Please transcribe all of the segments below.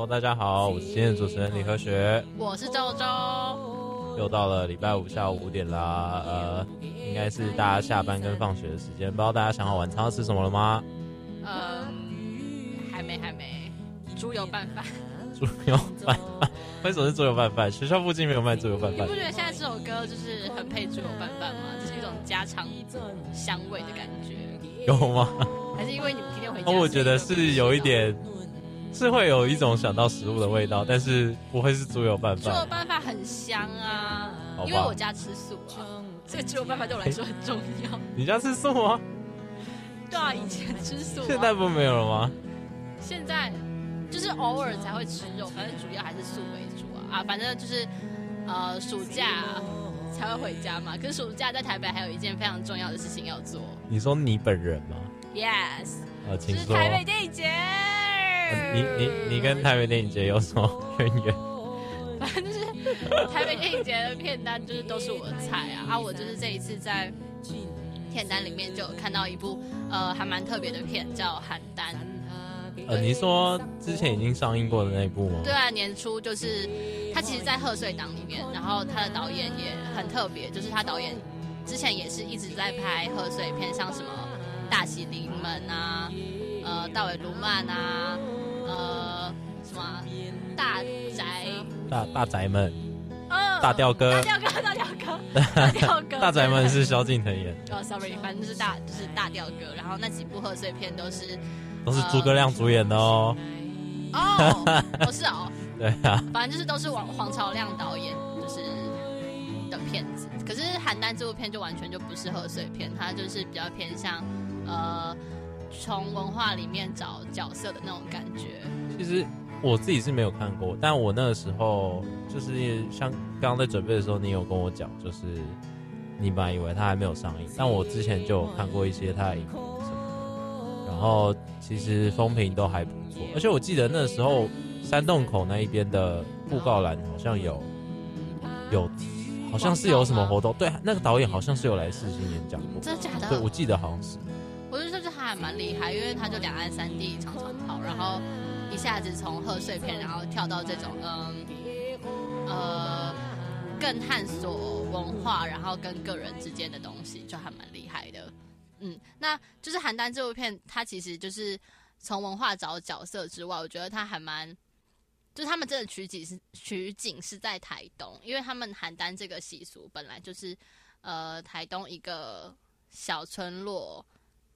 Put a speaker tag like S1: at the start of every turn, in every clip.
S1: Hello，大家好，我是今天的主持人李和学，
S2: 我是周周。
S1: 又到了礼拜五下午五点啦，呃，应该是大家下班跟放学的时间，不知道大家想好晚餐要吃什么了吗？
S2: 呃，还没，还没，猪油拌饭。
S1: 猪油拌饭？为什么是猪油拌饭？学校附近没有卖猪油拌饭。
S2: 你不觉得现在这首歌就是很配猪油拌饭吗？就是一种家常香味的感觉。
S1: 有吗？
S2: 还是因为你们今天回家？
S1: 哦，我觉得是有一点。是会有一种想到食物的味道，但是不会是猪油拌饭。
S2: 猪油拌饭很香啊，因为我家吃素啊，这个猪油拌饭对我来说很重要。
S1: 你家吃素吗？
S2: 对啊，以前吃素。
S1: 现在不没有了吗？
S2: 现在就是偶尔才会吃肉，反正主要还是素为主啊啊，反正就是呃暑假才会回家嘛。可是暑假在台北还有一件非常重要的事情要做。
S1: 你说你本人吗
S2: ？Yes，
S1: 呃，请说。
S2: 是台北电影节。
S1: 你你你跟台北电影节有什么渊源？
S2: 反正就是台北电影节的片单，就是都是我的菜啊！啊，我就是这一次在片单里面就有看到一部呃还蛮特别的片，叫《邯郸》。
S1: 呃，你说之前已经上映过的那一部吗？
S2: 对啊，年初就是他其实，在贺岁档里面，然后他的导演也很特别，就是他导演之前也是一直在拍贺岁片，像什么《大喜临门》啊，呃，《大尾卢曼》啊。呃，什么、啊、大宅
S1: 大大宅门，
S2: 呃，
S1: 大吊哥，
S2: 大吊哥，大吊哥，大吊哥，
S1: 大宅门是萧敬腾演。
S2: 哦，sorry，反正就是大就是大吊哥，然后那几部贺岁片都是
S1: 都是诸葛亮主演的哦。
S2: 哦，不 是哦，
S1: 对啊，
S2: 反正就是都是王黄朝亮导演就是的片子。可是邯郸这部片就完全就不是贺岁片，它就是比较偏向呃。从文化里面找角色的那种感觉。
S1: 其实我自己是没有看过，但我那个时候就是像刚刚在准备的时候，你有跟我讲，就是你本来以为他还没有上映，但我之前就有看过一些他的影评什么的，然后其实风评都还不错。而且我记得那时候山洞口那一边的布告栏好像有有，好像是有什么活动，对，那个导演好像是有来世新演讲过，
S2: 真的假的？
S1: 对，我记得好像是。
S2: 我就说，这还蛮厉害，因为他就两岸三地常常跑，然后一下子从贺岁片，然后跳到这种嗯呃更探索文化，然后跟个人之间的东西，就还蛮厉害的。嗯，那就是邯郸这部片，它其实就是从文化找角色之外，我觉得它还蛮，就是他们真的取景是取景是在台东，因为他们邯郸这个习俗本来就是呃台东一个小村落。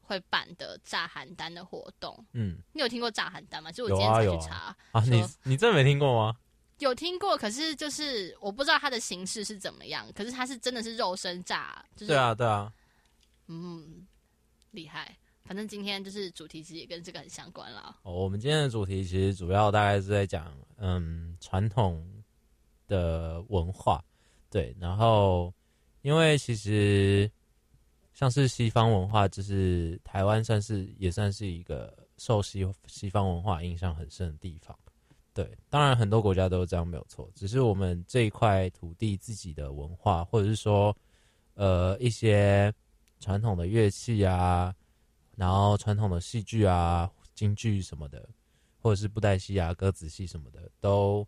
S2: 会办的炸邯郸的活动，嗯，你有听过炸邯郸吗？就我今天才去查
S1: 啊，啊，你你真的没听过吗？
S2: 有听过，可是就是我不知道它的形式是怎么样。可是它是真的是肉身炸，就是
S1: 对啊对啊，
S2: 嗯，厉害。反正今天就是主题其实也跟这个很相关啦。
S1: 哦，我们今天的主题其实主要大概是在讲嗯传统的文化，对，然后因为其实。像是西方文化，就是台湾算是也算是一个受西西方文化影响很深的地方。对，当然很多国家都是这样没有错，只是我们这一块土地自己的文化，或者是说，呃，一些传统的乐器啊，然后传统的戏剧啊、京剧什么的，或者是布袋戏啊、歌子戏什么的，都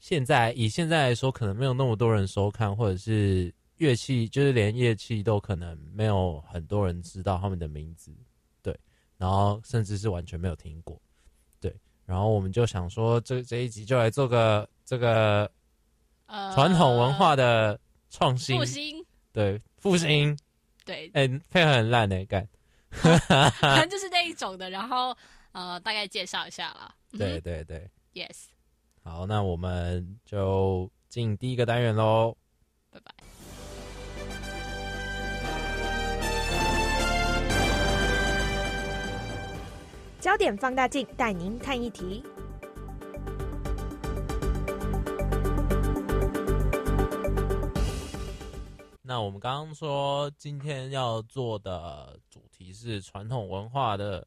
S1: 现在以现在来说，可能没有那么多人收看，或者是。乐器就是连乐器都可能没有很多人知道他们的名字，对，然后甚至是完全没有听过，对，然后我们就想说，这这一集就来做个这个传统文化的创新
S2: 复兴，
S1: 对，复兴，
S2: 对，
S1: 哎、欸，配合很烂哎、欸，干，
S2: 反正就是那一种的，然后呃，大概介绍一下啦，
S1: 对对对
S2: ，Yes，
S1: 好，那我们就进第一个单元
S2: 喽，
S3: 焦点放大镜带您看一题。
S1: 那我们刚刚说今天要做的主题是传统文化的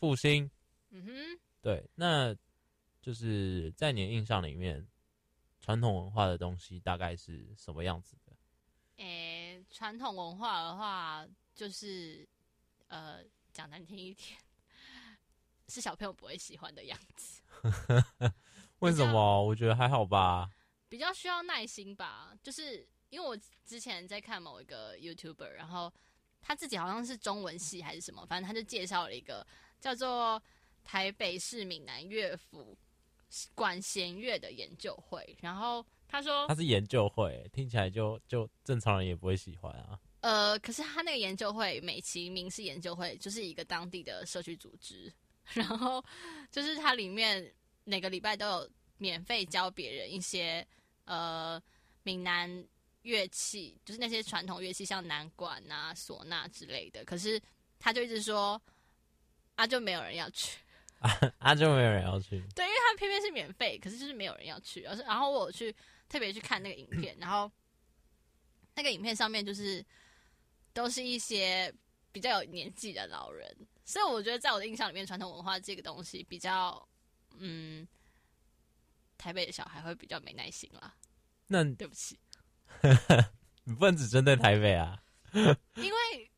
S1: 复兴。
S2: 嗯哼，
S1: 对，那就是在你的印象里面，传统文化的东西大概是什么样子的？
S2: 诶、欸，传统文化的话，就是呃，讲难听一点，是小朋友不会喜欢的样子。
S1: 为什么？我觉得还好吧。
S2: 比较需要耐心吧，就是因为我之前在看某一个 YouTuber，然后他自己好像是中文系还是什么，反正他就介绍了一个叫做台北市闽南乐府管弦乐的研究会，然后他说
S1: 他是研究会，听起来就就正常人也不会喜欢啊。
S2: 呃，可是他那个研究会美其名是研究会，就是一个当地的社区组织，然后就是它里面每个礼拜都有免费教别人一些。呃，闽南乐器就是那些传统乐器，像南管啊、唢呐之类的。可是他就一直说，啊，就没有人要去，
S1: 啊，啊就没有人要去。
S2: 对，因为他偏偏是免费，可是就是没有人要去。而是然后我去特别去看那个影片，然后那个影片上面就是都是一些比较有年纪的老人，所以我觉得在我的印象里面，传统文化这个东西比较，嗯，台北的小孩会比较没耐心啦。
S1: 那
S2: 对不起，
S1: 你不能只针对台北啊！
S2: 因为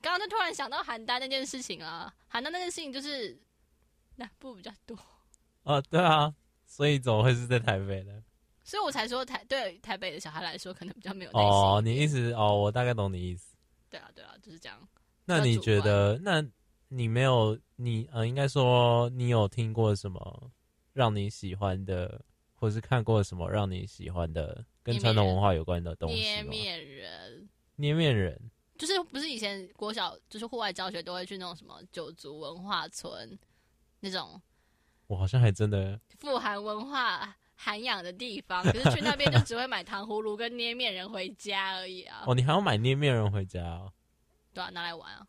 S2: 刚刚就突然想到邯郸那件事情啊，邯郸那件事情就是南部比较多。
S1: 哦，对啊，所以怎么会是在台北呢？
S2: 所以我才说台对台北的小孩来说，可能比较没有耐心。
S1: 哦，你意思哦，我大概懂你意思。
S2: 对啊，对啊，就是这样。
S1: 那你觉得？那你没有你呃，应该说你有听过什么让你喜欢的？或是看过什么让你喜欢的跟传统文化有关的东西？
S2: 捏面人，
S1: 捏面人，
S2: 就是不是以前国小就是户外教学都会去那种什么九族文化村那种，
S1: 我好像还真的
S2: 富含文化涵养的地方，可是去那边就只会买糖葫芦跟捏面人回家而已啊！
S1: 哦，你还要买捏面人回家哦？
S2: 对啊，拿来玩啊！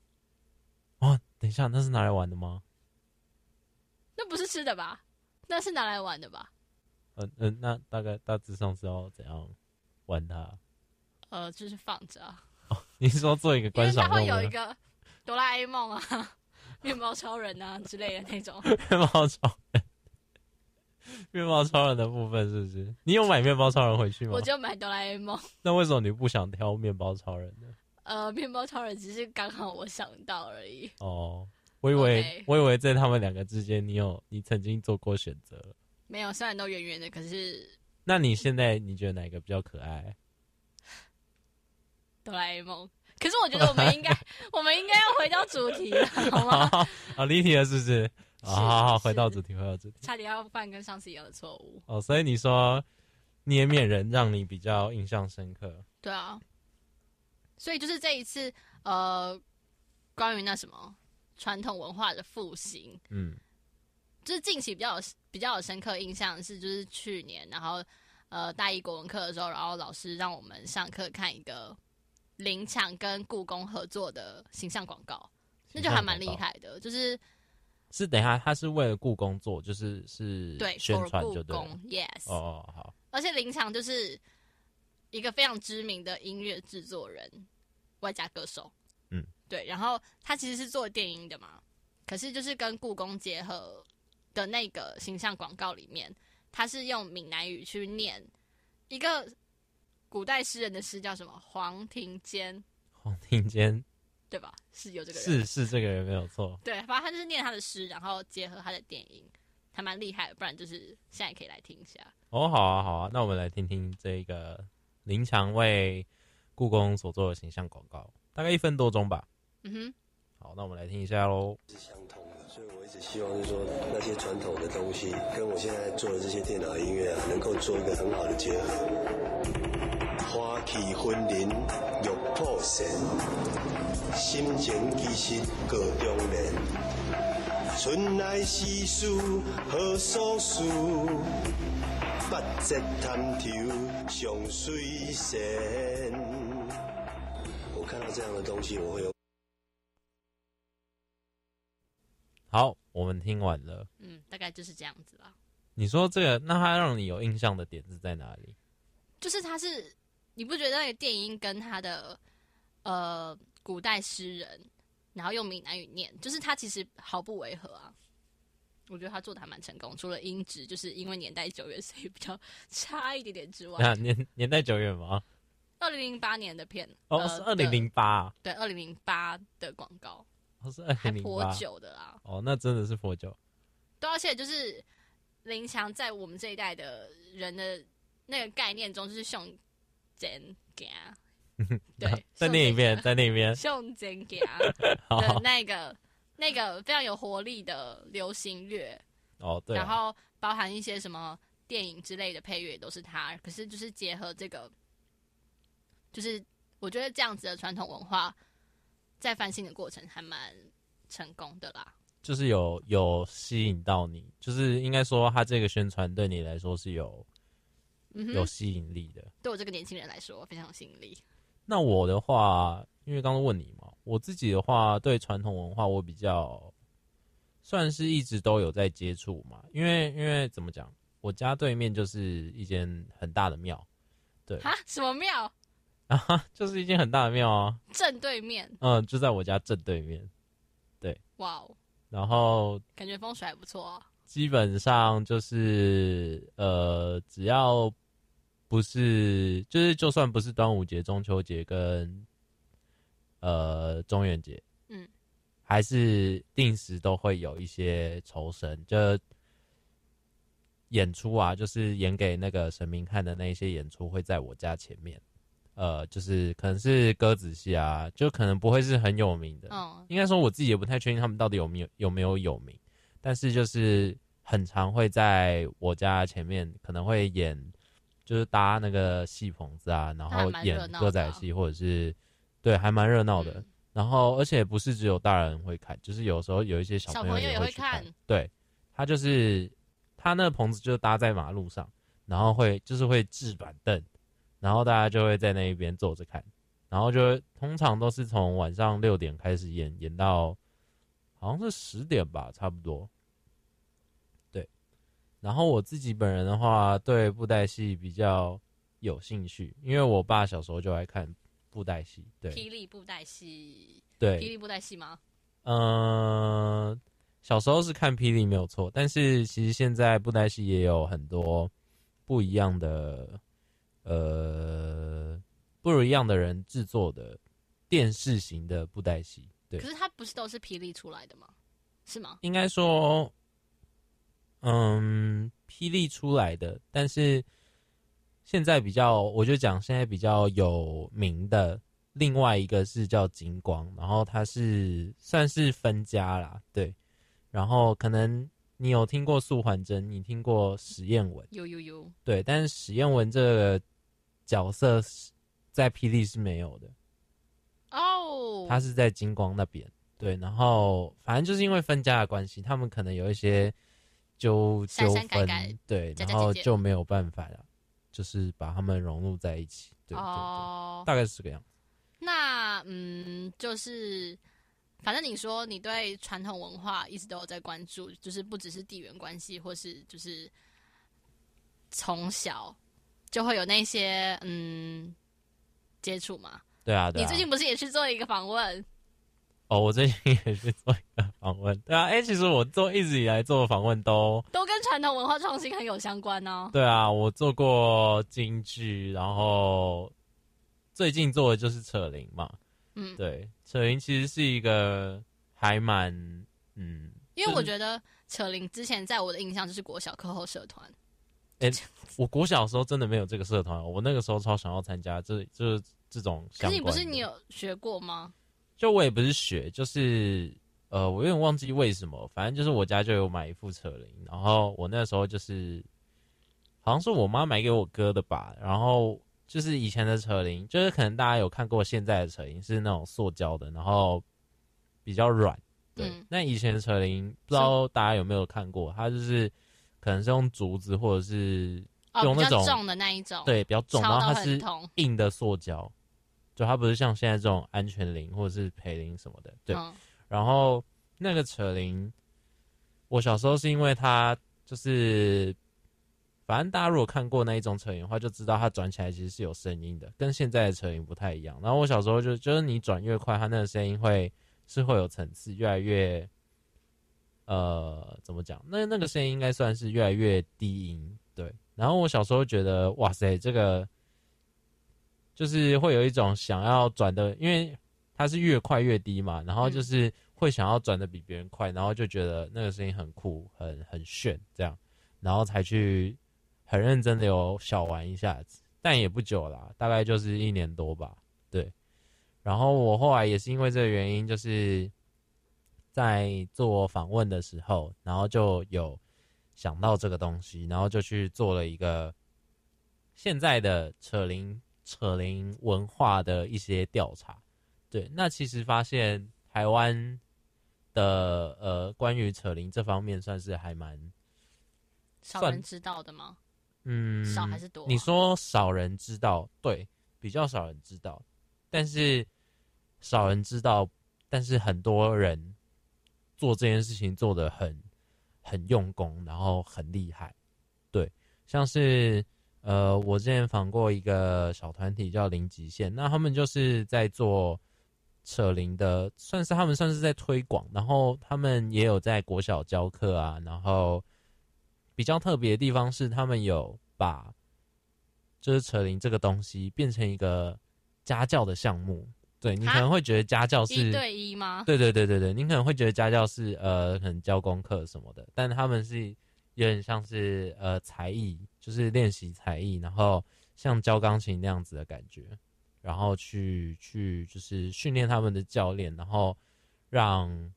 S1: 哦，等一下，那是拿来玩的吗？
S2: 那不是吃的吧？那是拿来玩的吧？
S1: 嗯嗯，那大概大致上是要怎样玩它？
S2: 呃，就是放着啊。
S1: 哦，你是说做一个观赏？它
S2: 会有一个哆啦 A 梦啊、面包超人啊之类的那种。
S1: 面包超人，面包超人的部分是不是？你有买面包超人回去吗？
S2: 我就买哆啦 A 梦。
S1: 那为什么你不想挑面包超人呢？
S2: 呃，面包超人只是刚好我想到而已。
S1: 哦，我以为，Okay. 我以为在他们两个之间，你有你曾经做过选择。
S2: 没有，虽然都圆圆的，可是……
S1: 那你现在你觉得哪个比较可爱？
S2: 哆啦 A 梦。可是我觉得我们应该，我们应该要回到主题了，好吗？
S1: 好，好，离题了，是不是？是好好好，回到主题，回到主题。
S2: 差点要犯跟上次一样的错误。
S1: 哦，所以你说捏面人让你比较印象深刻？
S2: 对啊。所以就是这一次，呃，关于那什么传统文化的复兴，嗯。就是近期比较有比较有深刻印象是，就是去年，然后呃大一国文课的时候，然后老师让我们上课看一个林强跟故宫合作的形象广告，那就还蛮厉害的。就是
S1: 是等一下，他是为了故宫做，就是是
S2: 对
S1: 宣传就对
S2: ，yes
S1: 哦哦好。
S2: 而且林强就是一个非常知名的音乐制作人，外加歌手，嗯，对。然后他其实是做电音的嘛，可是就是跟故宫结合。的那个形象广告里面，他是用闽南语去念一个古代诗人的诗，叫什么？黄庭坚。
S1: 黄庭坚，
S2: 对吧？是有这个人，
S1: 是是这个人没有错。
S2: 对，反正他就是念他的诗，然后结合他的电影，还蛮厉害的。不然就是现在可以来听一下。
S1: 哦，好啊，好啊，那我们来听听这个林强为故宫所做的形象广告，大概一分多钟吧。嗯哼，好，那我们来听一下喽。
S4: 是相通的，所以我一直希望就是说那些传统的东西，跟我现在做的这些电脑音乐啊，能够做一个很好的结合。花期婚礼玉破神，心情其实各中人。春来时事何所事，八节探头上水仙。我看到这样的东西，我会有。
S1: 好，我们听完了。
S2: 嗯，大概就是这样子啦。
S1: 你说这个，那它让你有印象的点是在哪里？
S2: 就是它是你不觉得那个电音跟他的呃古代诗人，然后用闽南语念，就是他其实毫不违和啊。我觉得他做的还蛮成功，除了音质就是因为年代久远，所以比较差一点点之外。
S1: 年年代久远吗？
S2: 二零零八年的片
S1: 哦，呃、是二零零八，
S2: 对，二零零八的广告，
S1: 哦是二零零八，
S2: 还颇久的啦。
S1: 哦，那真的是颇久。
S2: 对，而且就是林强在我们这一代的人的那个概念中，就是胸肩胛，对，
S1: 在那一遍，再念一遍，
S2: 胸肩胛的那个。那个非常有活力的流行乐
S1: 哦，对，
S2: 然后包含一些什么电影之类的配乐也都是他。可是就是结合这个，就是我觉得这样子的传统文化，在翻新的过程还蛮成功的啦。
S1: 就是有有吸引到你，就是应该说他这个宣传对你来说是有、嗯、有吸引力的。
S2: 对我这个年轻人来说非常有吸引力。
S1: 那我的话，因为刚刚问你嘛。我自己的话，对传统文化我比较算是一直都有在接触嘛，因为因为怎么讲，我家对面就是一间很大的庙，对。
S2: 啊，什么庙？
S1: 啊？就是一间很大的庙啊，
S2: 正对面，
S1: 嗯，就在我家正对面，对，
S2: 哇哦，
S1: 然后
S2: 感觉风水还不错啊，
S1: 基本上就是呃，只要不是，就是就算不是端午节、中秋节跟。呃，中元节，嗯，还是定时都会有一些酬神，就演出啊，就是演给那个神明看的那些演出会在我家前面，呃，就是可能是歌仔戏啊，就可能不会是很有名的，哦，应该说我自己也不太确定他们到底有没有有没有有名，但是就是很常会在我家前面可能会演，就是搭那个戏棚子啊，然后演歌仔戏或者是。对，还蛮热闹的。嗯、然后，而且不是只有大人会看，就是有时候有一些小朋友也会看。对，他就是他那个棚子就搭在马路上，然后会就是会置板凳，然后大家就会在那一边坐着看。然后就通常都是从晚上六点开始演，演到好像是十点吧，差不多。对。然后我自己本人的话，对布袋戏比较有兴趣，因为我爸小时候就爱看。布袋戏，对，
S2: 霹雳布袋戏，
S1: 对，
S2: 霹雳布袋戏吗？
S1: 嗯、呃，小时候是看霹雳没有错，但是其实现在布袋戏也有很多不一样的，呃，不一样的人制作的电视型的布袋戏。对，
S2: 可是它不是都是霹雳出来的吗？是吗？
S1: 应该说，嗯，霹雳出来的，但是。现在比较，我就讲现在比较有名的，另外一个是叫金光，然后它是算是分家啦，对。然后可能你有听过素环真，你听过史艳文，
S2: 有有有，
S1: 对。但是史艳文这个角色在霹雳是没有的
S2: 哦，
S1: 他是在金光那边，对。然后反正就是因为分家的关系，他们可能有一些纠纠纷，对，然后就没有办法了。就是把他们融入在一起，对对对，哦、大概是这个样子。
S2: 那嗯，就是反正你说你对传统文化一直都有在关注，就是不只是地缘关系，或是就是从小就会有那些嗯接触嘛？
S1: 对啊，对啊。
S2: 你最近不是也去做一个访问？
S1: 哦，我最近也是做一个访问。对啊，哎、欸，其实我做一直以来做的访问都
S2: 都跟传统文化创新很有相关呢、哦。
S1: 对啊，我做过京剧，然后最近做的就是扯铃嘛。嗯，对，扯铃其实是一个还蛮嗯，
S2: 因为我觉得扯铃之前在我的印象就是国小课后社团。
S1: 哎、欸，我国小的时候真的没有这个社团，我那个时候超想要参加，这就是这种。可是
S2: 你不是你有学过吗？
S1: 就我也不是学，就是呃，我有点忘记为什么，反正就是我家就有买一副车铃，然后我那时候就是好像是我妈买给我哥的吧，然后就是以前的车铃，就是可能大家有看过现在的车铃是那种塑胶的，然后比较软，对，嗯、那以前的车铃不知道大家有没有看过，它就是可能是用竹子或者是用那种、
S2: 哦、重的那一种，
S1: 对，比较重，然后它是硬的塑胶。就它不是像现在这种安全铃或者是陪铃什么的，对。嗯、然后那个扯铃，我小时候是因为它就是，反正大家如果看过那一种扯铃的话，就知道它转起来其实是有声音的，跟现在的扯铃不太一样。然后我小时候就就是你转越快，它那个声音会是会有层次，越来越呃怎么讲？那那个声音应该算是越来越低音，对。然后我小时候觉得哇塞，这个就是会有一种想要转的，因为它是越快越低嘛，然后就是会想要转的比别人快，然后就觉得那个声音很酷，很很炫这样，然后才去。很认真的有小玩一下子，但也不久啦，大概就是一年多吧。对，然后我后来也是因为这个原因，就是在做访问的时候，然后就有想到这个东西，然后就去做了一个现在的扯铃扯铃文化的一些调查。对，那其实发现台湾的呃关于扯铃这方面算是还蛮
S2: 少人知道的吗？
S1: 嗯，
S2: 少还是多啊？
S1: 你说少人知道，对，比较少人知道，但是少人知道，但是很多人做这件事情做的很很用功，然后很厉害，对，像是呃，我之前访过一个小团体叫零极限，那他们就是在做扯铃的，算是他们算是在推广，然后他们也有在国小教课啊，然后。比较特别的地方是，他们有把就是扯铃这个东西变成一个家教的项目。对，你可能会觉得家教是
S2: 一对一吗？
S1: 对对对对对，你可能会觉得家教是呃，可能教功课什么的，但他们是有点像是呃才艺，就是练习才艺，然后像教钢琴那样子的感觉，然后去去就是训练他们的教练，然后让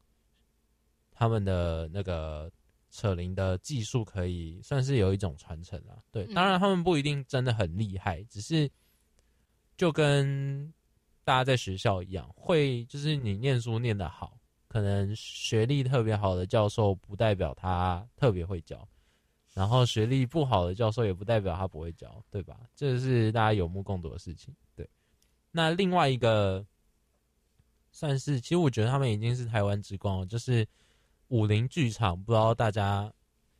S1: 他们的那个。扯铃的技术可以算是有一种传承啊，对，当然他们不一定真的很厉害，只是就跟大家在学校一样，会就是你念书念得好，可能学历特别好的教授不代表他特别会教，然后学历不好的教授也不代表他不会教，对吧？这是大家有目共睹的事情。对，那另外一个算是，其实我觉得他们已经是台湾之光了，就是。武林剧场，不知道大家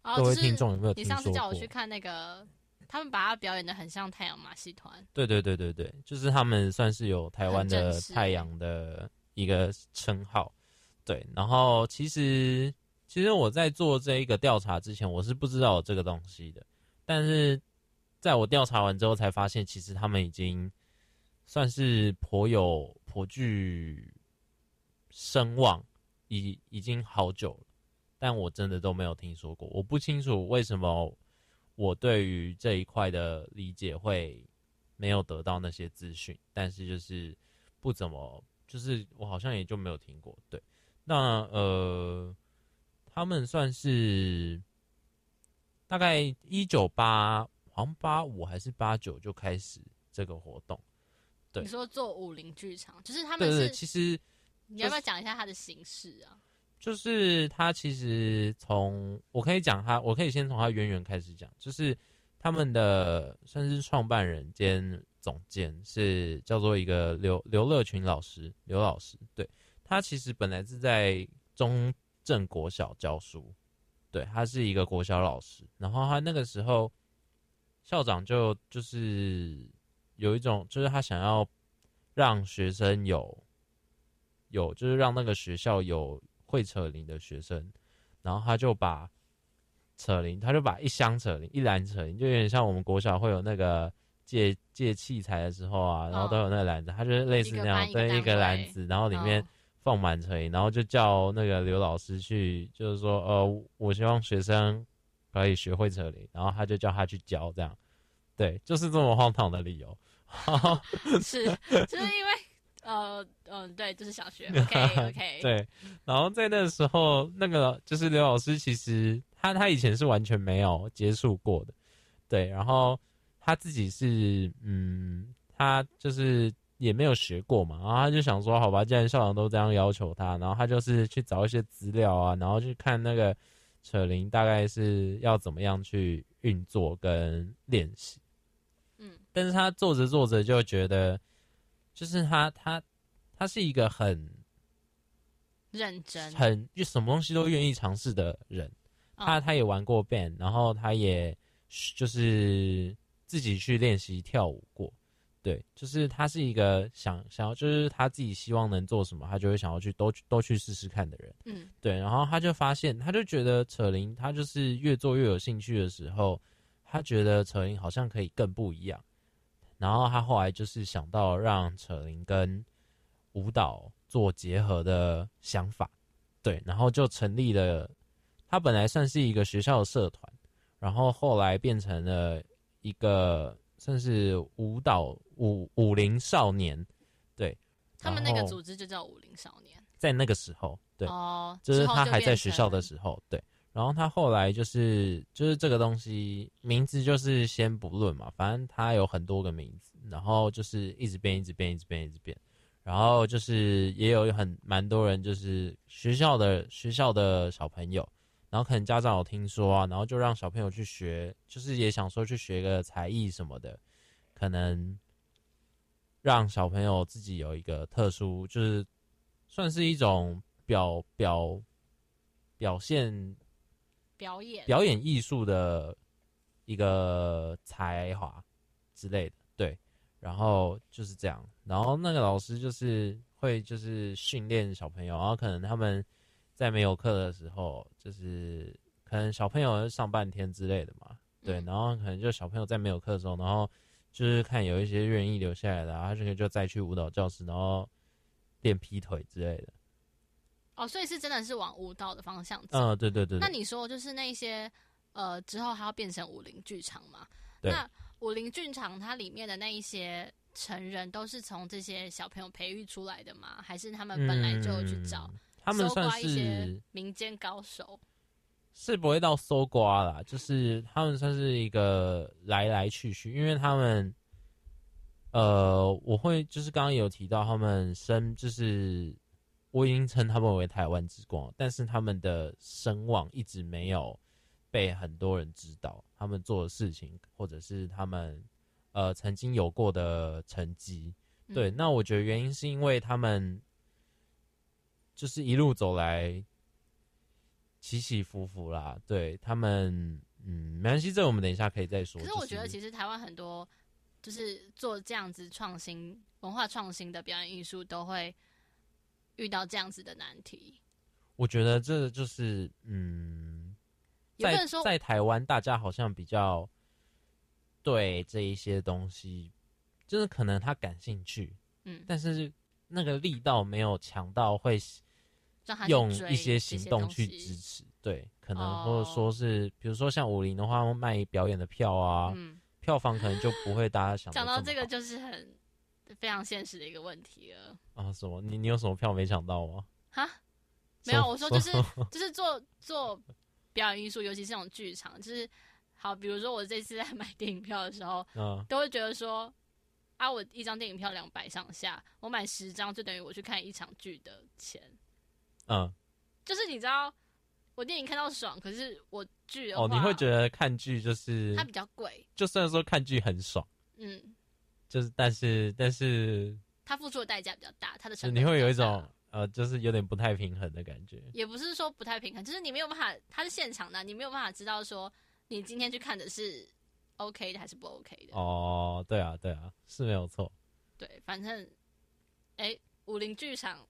S1: 各位听众有没有听说过？
S2: 你上次叫我去看那个，他们把它表演的很像太阳马戏团。
S1: 对对对对对，就是他们算是有台湾的太阳的一个称号。对，然后其实其实我在做这一个调查之前，我是不知道有这个东西的。但是在我调查完之后，才发现其实他们已经算是颇有颇具声望。已已经好久了，但我真的都没有听说过。我不清楚为什么我对于这一块的理解会没有得到那些资讯，但是就是不怎么，就是我好像也就没有听过。对，那呃，他们算是大概一九八，好像八五还是八九就开始这个活动。对，
S2: 你说做武林剧场，就是他们是
S1: 对对对，其实。
S2: 你要不要讲一下它的形式啊？
S1: 就是它其实从我可以讲它，我可以先从它渊源开始讲。就是他们的算是创办人兼总监是叫做一个刘刘乐群老师，刘老师。对，他其实本来是在中正国小教书，对，他是一个国小老师。然后他那个时候校长就就是有一种，就是他想要让学生有。有，就是让那个学校有会扯铃的学生，然后他就把扯铃，他就把一箱扯铃、一篮扯铃，就有点像我们国小会有那个借借器材的时候啊，然后都有那个篮子，他就是类似那样，对，一个篮子，然后里面放满扯铃，然后就叫那个刘老师去，就是说，呃，我希望学生可以学会扯铃，然后他就叫他去教，这样，对，就是这么荒唐的理由，
S2: 是，就是因为。呃嗯，对，就是小学，OK OK。
S1: 对，然后在那个时候，那个就是刘老师，其实他他以前是完全没有接触过的，对，然后他自己是嗯，他就是也没有学过嘛，然后他就想说，好吧，既然校长都这样要求他，然后他就是去找一些资料啊，然后去看那个扯铃大概是要怎么样去运作跟练习，嗯，但是他做着做着就觉得。就是他，他，他是一个很
S2: 认真、
S1: 很就什么东西都愿意尝试的人。他他也玩过 band，然后他也就是自己去练习跳舞过。对，就是他是一个想想要，就是他自己希望能做什么，他就会想要去都都去试试看的人。
S2: 嗯，
S1: 对，然后他就发现，他就觉得扯铃，他就是越做越有兴趣的时候，他觉得扯铃好像可以更不一样。然后他后来就是想到让扯铃跟舞蹈做结合的想法，对，然后就成立了。他本来算是一个学校的社团，然后后来变成了一个。算是舞蹈舞舞林少年，对，
S2: 他们那个组织就叫舞林少年，
S1: 在那个时候，对，
S2: 哦，
S1: 就是他还在学校的时候，对，然后他后来就是就是这个东西名字就是先不论嘛，反正他有很多个名字，然后就是一直变，一直变，一直变，一直变，然后就是也有很蛮多人，就是学校的学校的小朋友。然后可能家长有听说啊，然后就让小朋友去学，就是也想说去学个才艺什么的，可能让小朋友自己有一个特殊，就是算是一种表表表现
S2: 表演
S1: 表演艺术的一个才华之类的，对。然后就是这样，然后那个老师就是会就是训练小朋友，然后可能他们。在没有课的时候，就是可能小朋友上半天之类的嘛，对，然后可能就小朋友在没有课的时候，然后就是看有一些愿意留下来的，他就可以就再去舞蹈教室，然后练劈腿之类的。
S2: 哦，所以是真的是往舞蹈的方向走。
S1: 嗯，对对对，对。
S2: 那你说就是那些呃之后还要变成武林剧场嘛？
S1: 对。
S2: 那武林剧场它里面的那一些成人都是从这些小朋友培育出来的吗？还是他们本来就去找？嗯
S1: 他们算是
S2: 民间高手，
S1: 是不会到搜刮啦，就是他们算是一个来来去去，因为他们，呃，我会就是刚刚有提到他们声，就是我已经称他们为台湾之光，但是他们的声望一直没有被很多人知道，他们做的事情或者是他们呃曾经有过的成绩，对，那我觉得原因是因为他们。就是一路走来，起起伏伏啦。对他们，嗯，没关系，这我们等一下可以再说。
S2: 可是我觉得，其实台湾很多就是做这样子创新文化创新的表演艺术，都会遇到这样子的难题。
S1: 我觉得这就是，嗯，在在台湾，大家好像比较对这一些东西，就是可能他感兴趣，嗯，但是那个力道没有强到会。用一些行动去支持，对，可能或者说是，比如说像武林的话，卖表演的票啊，嗯，票房可能就不会大家想。
S2: 讲到这个，就是很非常现实的一个问题了。
S1: 啊，什么？你你有什么票没抢到吗？
S2: 哈，没有，我说就是 就是做做表演艺术，尤其是这种剧场，就是好，比如说我这次在买电影票的时候，嗯，都会觉得说，啊，我一张电影票两百上下，我买十张就等于我去看一场剧的钱。
S1: 嗯，
S2: 就是你知道，我电影看到爽，可是我剧
S1: 哦，你会觉得看剧就是
S2: 它比较贵。
S1: 就虽然说看剧很爽，
S2: 嗯，
S1: 就是但是但是
S2: 它付出的代价比较大，它的成
S1: 本你会有一种呃，就是有点不太平衡的感觉。
S2: 也不是说不太平衡，就是你没有办法，它是现场的，你没有办法知道说你今天去看的是 OK 的还是不 OK 的。
S1: 哦，对啊，对啊，是没有错。
S2: 对，反正哎，武林剧场。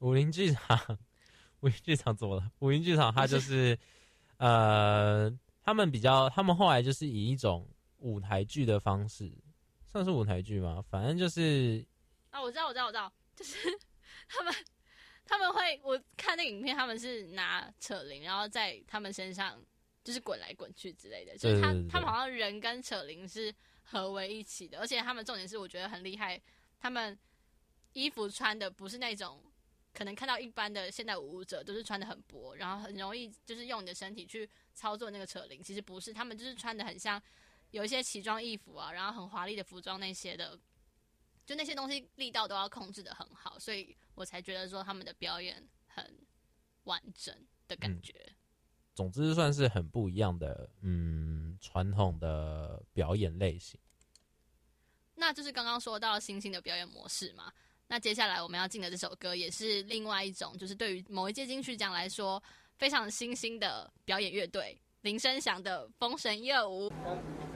S1: 武林剧场，武林剧场怎么了？武林剧场，它就是，呃，他们比较，他们后来就是以一种舞台剧的方式，算是舞台剧吗？反正就是，
S2: 啊，我知道，我知道，我知道，就是 他们他们会，我看那个影片，他们是拿扯铃，然后在他们身上就是滚来滚去之类的，就是他他们好像人跟扯铃是合为一起的，而且他们重点是我觉得很厉害，他们衣服穿的不是那种。可能看到一般的现代舞者都是穿的很薄，然后很容易就是用你的身体去操作那个扯铃，其实不是，他们就是穿的很像有一些奇装异服啊，然后很华丽的服装那些的，就那些东西力道都要控制的很好，所以我才觉得说他们的表演很完整的感觉。嗯，
S1: 总之算是很不一样的，嗯，传统的表演类型。
S2: 那就是刚刚说到星星的表演模式嘛。那接下来我们要进的这首歌也是另外一种，就是对于某一届金曲奖来说非常新兴的表演乐队，林声祥的《封神乐舞》。
S5: 重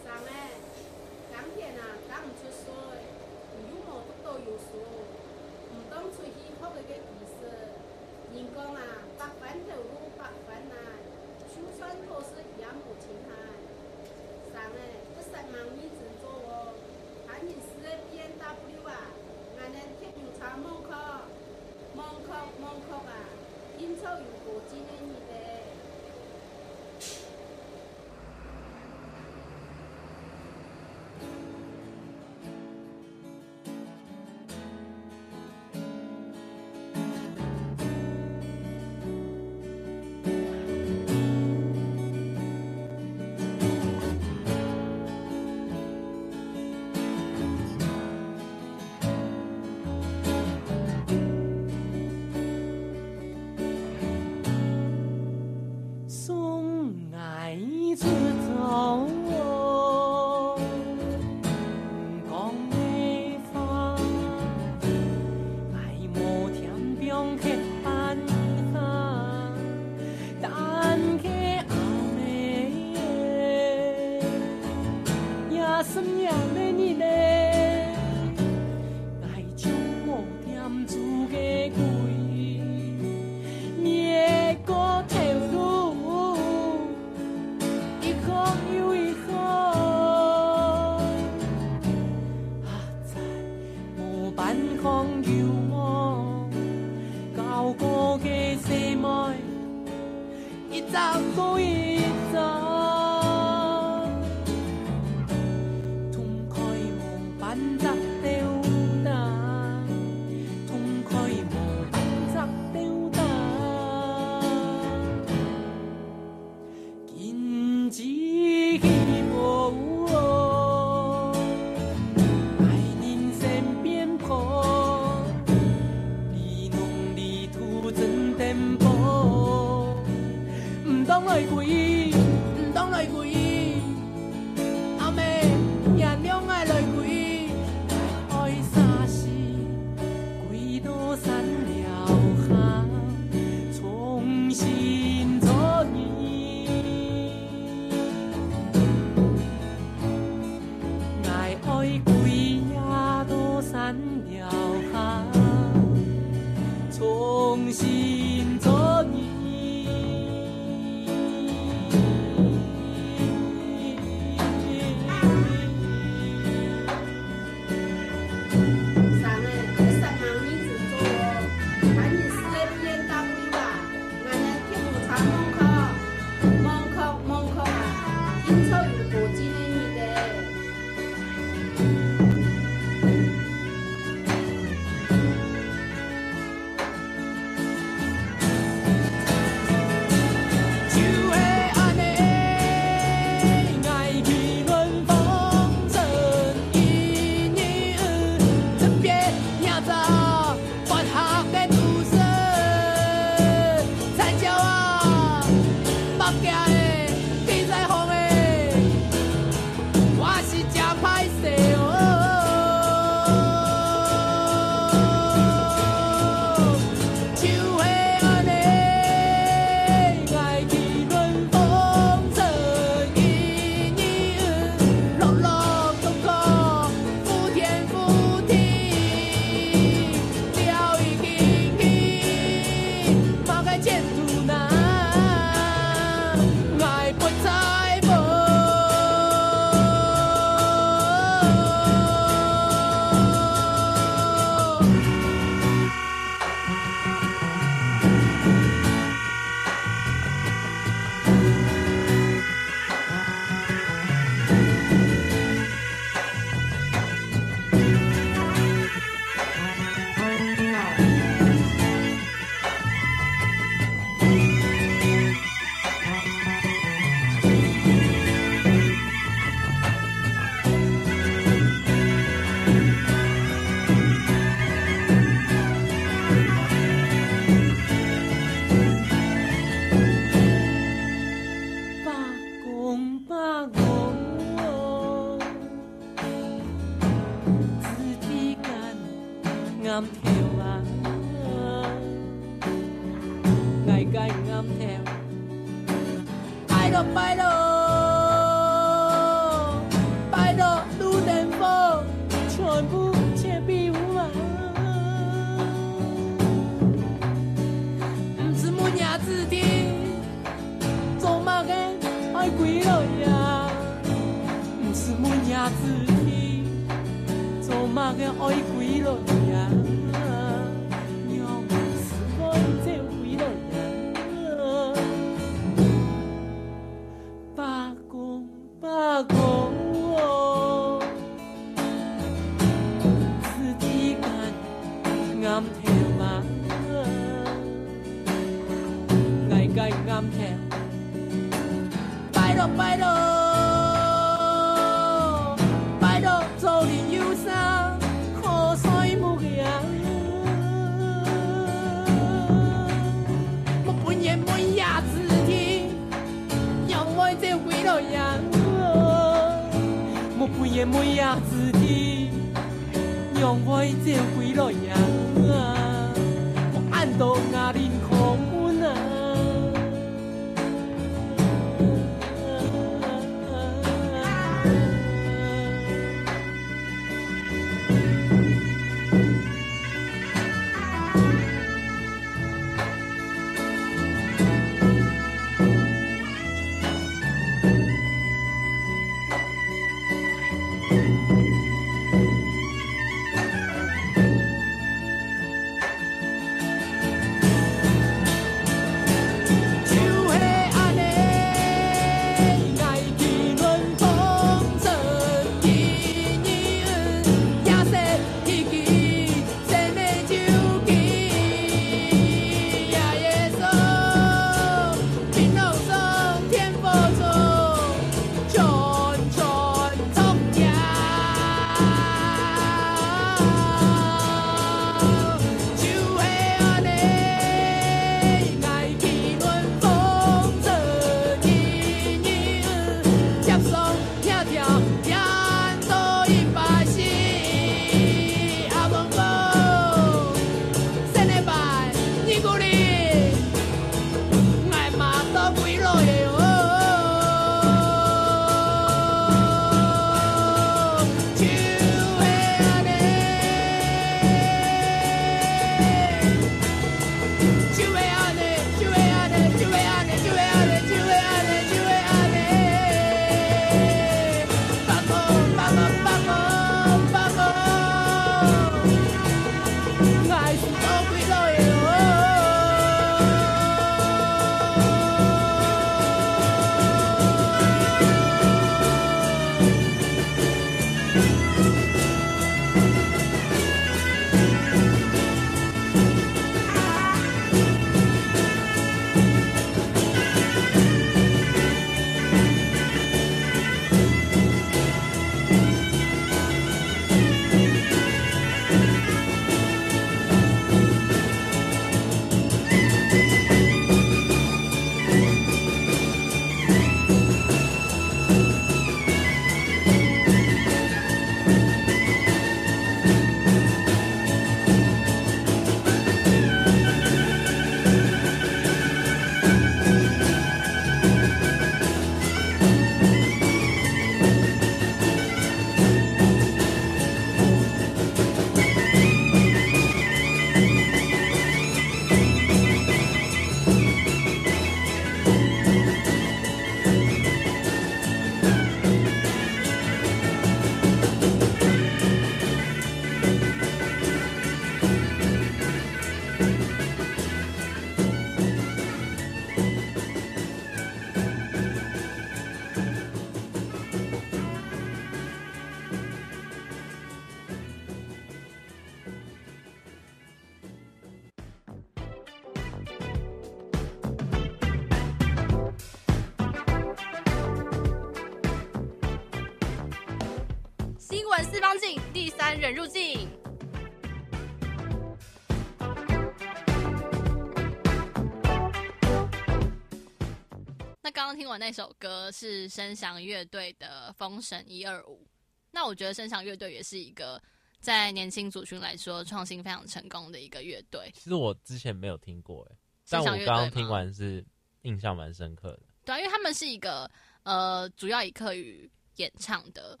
S2: 那首歌是声响乐队的《封神一二五》。那我觉得声响乐队也是一个在年轻族群来说创新非常成功的一个乐队。
S1: 其实我之前没有听过，哎，但我刚刚听完是印象蛮深刻的。
S2: 对啊，因为他们是一个呃主要以客语演唱的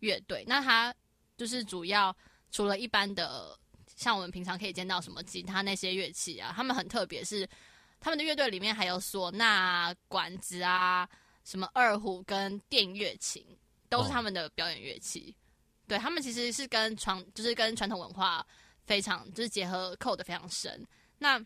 S2: 乐队，那他就是主要除了一般的像我们平常可以见到什么吉他那些乐器啊，他们很特别，是他们的乐队里面还有唢呐、管子啊、什么二胡跟电乐琴，都是他们的表演乐器。哦、对，他们其实是跟传就是跟传统文化非常就是结合扣的非常深。那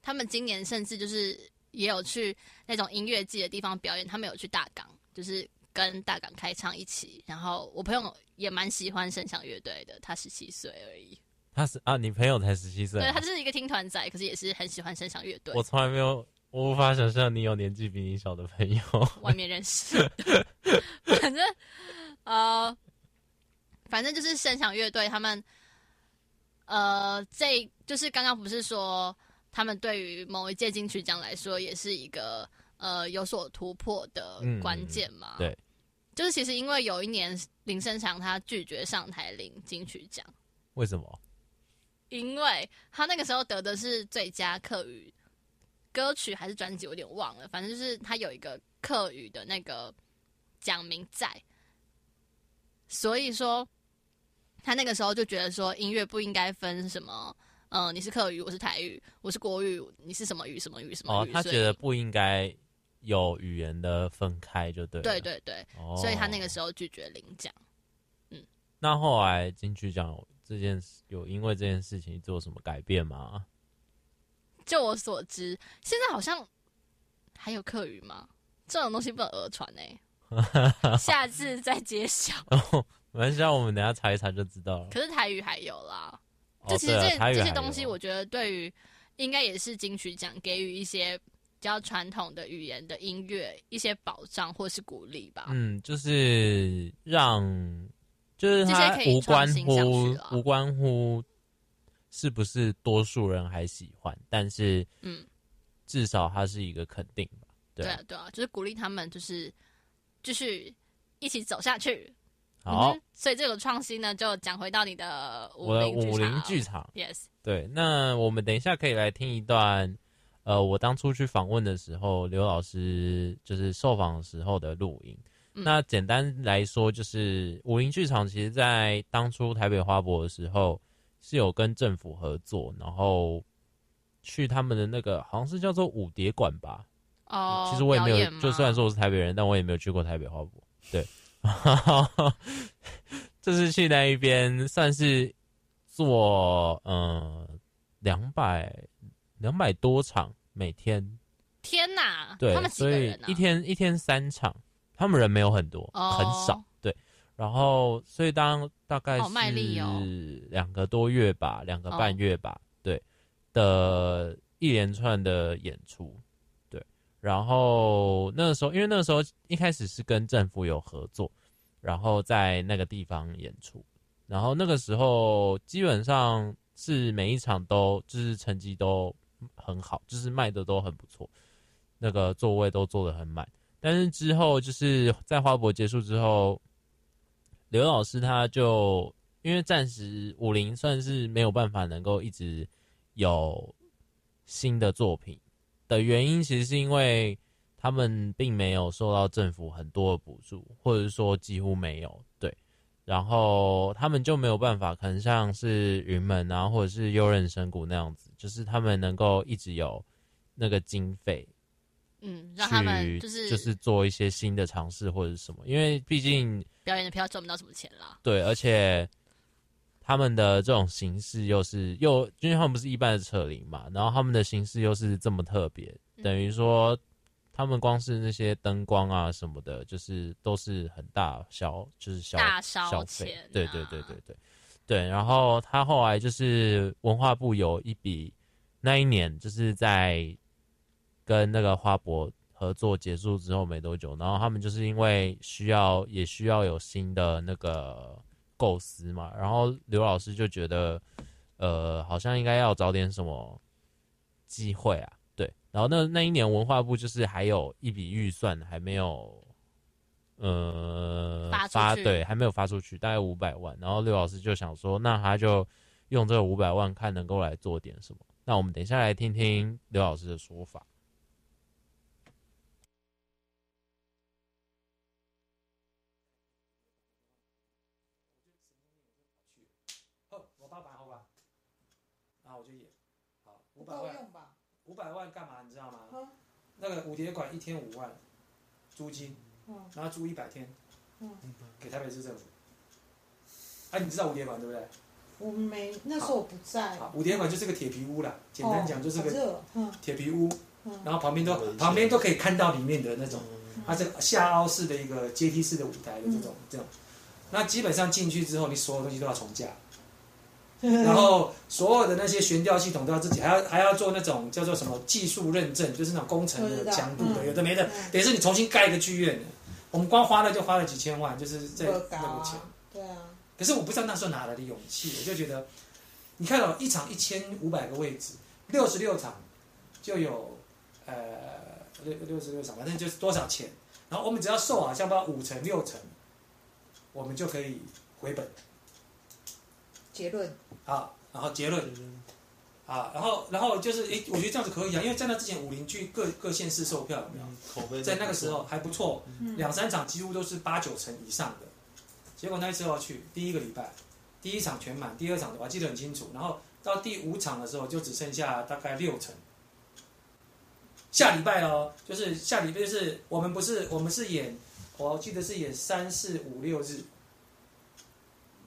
S2: 他们今年甚至就是也有去那种音乐季的地方表演，他们有去大港，就是跟大港开唱一起。然后我朋友也蛮喜欢声响乐队的，他十七岁而已。
S1: 他是啊，你朋友才十七岁？
S2: 对，他就是一个听团仔，可是也是很喜欢声响乐队。
S1: 我从来没有，我无法想象你有年纪比你小的朋友。
S2: 外面认识，反正呃，反正就是声响乐队，他们呃，这就是刚刚不是说。他们对于某一届金曲奖来说，也是一个呃有所突破的关键嘛、嗯。
S1: 对，
S2: 就是其实因为有一年林生祥他拒绝上台领金曲奖，
S1: 为什么？
S2: 因为他那个时候得的是最佳客语歌曲还是专辑，我有点忘了。反正就是他有一个客语的那个奖名在，所以说他那个时候就觉得说音乐不应该分什么。嗯、呃，你是客语，我是台语，我是国语，你是什么语？什么语？什么语？
S1: 哦，他觉得不应该有语言的分开，就对。
S2: 对对对，哦，所以他那个时候拒绝领奖。嗯，
S1: 那后来金曲奖这件事有因为这件事情做什么改变吗？
S2: 就我所知，现在好像还有客语吗？这种东西不能讹传哎，下次再揭晓。哦，
S1: 没关系，我们等下查一查就知道了。
S2: 可是台语还有啦。就其实这、哦、这些东西，我觉得对于应该也是金曲奖给予一些比较传统的语言的音乐一些保障或是鼓励吧。
S1: 嗯，就是让就是它无关乎、啊、无关乎是不是多数人还喜欢，但是嗯，至少它是一个肯定吧。对啊，
S2: 对啊，就是鼓励他们，就是继续一起走下去。
S1: 好、
S2: 嗯，所以这个创新呢，就讲回到你的
S1: 我的武林剧场。
S2: Yes，
S1: 对，那我们等一下可以来听一段，呃，我当初去访问的时候，刘老师就是受访时候的录音。嗯、那简单来说，就是武林剧场其实在当初台北花博的时候是有跟政府合作，然后去他们的那个好像是叫做舞蝶馆吧。
S2: 哦，
S1: 其实我也没有，就虽然说我是台北人，但我也没有去过台北花博。对。这是去那一边，算是做嗯两百两百多场每天。
S2: 天哪！
S1: 对，
S2: 他们？
S1: 所以一天一天三场，他们人没有很多，oh. 很少。对，然后所以当大概是两个多月吧，两个半月吧，对的一连串的演出。对然后那个时候，因为那个时候一开始是跟政府有合作，然后在那个地方演出，然后那个时候基本上是每一场都就是成绩都很好，就是卖的都很不错，那个座位都坐得很满。但是之后就是在花博结束之后，刘老师他就因为暂时武林算是没有办法能够一直有新的作品。的原因其实是因为他们并没有受到政府很多的补助，或者说几乎没有，对，然后他们就没有办法，可能像是云门啊，或者是优人神鼓那样子，就是他们能够一直有那个经费，
S2: 嗯，让他们就是
S1: 就是做一些新的尝试或者是什么，因为毕竟
S2: 表演的票赚不到什么钱啦，
S1: 对，而且。他们的这种形式又是又，因为他们不是一般的扯铃嘛，然后他们的形式又是这么特别，等于说他们光是那些灯光啊什么的，就是都是很大小，就是小
S2: 大烧钱、啊，
S1: 对对对对对对。然后他后来就是文化部有一笔，那一年就是在跟那个花博合作结束之后没多久，然后他们就是因为需要也需要有新的那个。构思嘛，然后刘老师就觉得，呃，好像应该要找点什么机会啊，对。然后那那一年文化部就是还有一笔预算还没有，呃，
S2: 发，
S1: 发对，还没有发出去，大概五百万。然后刘老师就想说，那他就用这五百万看能够来做点什么。那我们等一下来听听刘老师的说法。
S6: 我八百好吧，然后我就演，好五百万，五百万干嘛？你知道吗？那个五蝶馆一天五万租金，然后租一百天，给台北市政府。哎、啊，你知道五蝶馆对不对？
S7: 我没，那时候我不在。
S6: 五蝶馆就是个铁皮屋啦，简单讲就是个铁皮屋，
S7: 嗯、
S6: 然后旁边都旁边都可以看到里面的那种，嗯、它是下凹式的一个阶梯式的舞台的这种、嗯、这种。那基本上进去之后，你所有东西都要重架，嗯、然后所有的那些悬吊系统都要自己，还要还要做那种叫做什么技术认证，就是那种工程的强度的，嗯、有的没的，嗯、等于是你重新盖一个剧院，我们光花了就花了几千万，就是在那个钱。
S7: 对啊。
S6: 可是我不知道那时候哪来的勇气，我就觉得，你看到、哦、一场一千五百个位置，六十六场，就有呃六六十六场，反正就是多少钱，然后我们只要售啊，像不五成六成，我们就可以回本。
S7: 结论。
S6: 好，然后结论。啊，然后然后就是诶，我觉得这样子可以啊，因为在那之前武林剧各各县市售票有没有？口碑在那个时候还不错，两三场几乎都是八九成以上的。结果那时候去第一个礼拜，第一场全满，第二场我还记得很清楚。然后到第五场的时候，就只剩下大概六成。下礼拜哦，就是下礼拜就是我们不是我们是演，我记得是演三四五六日，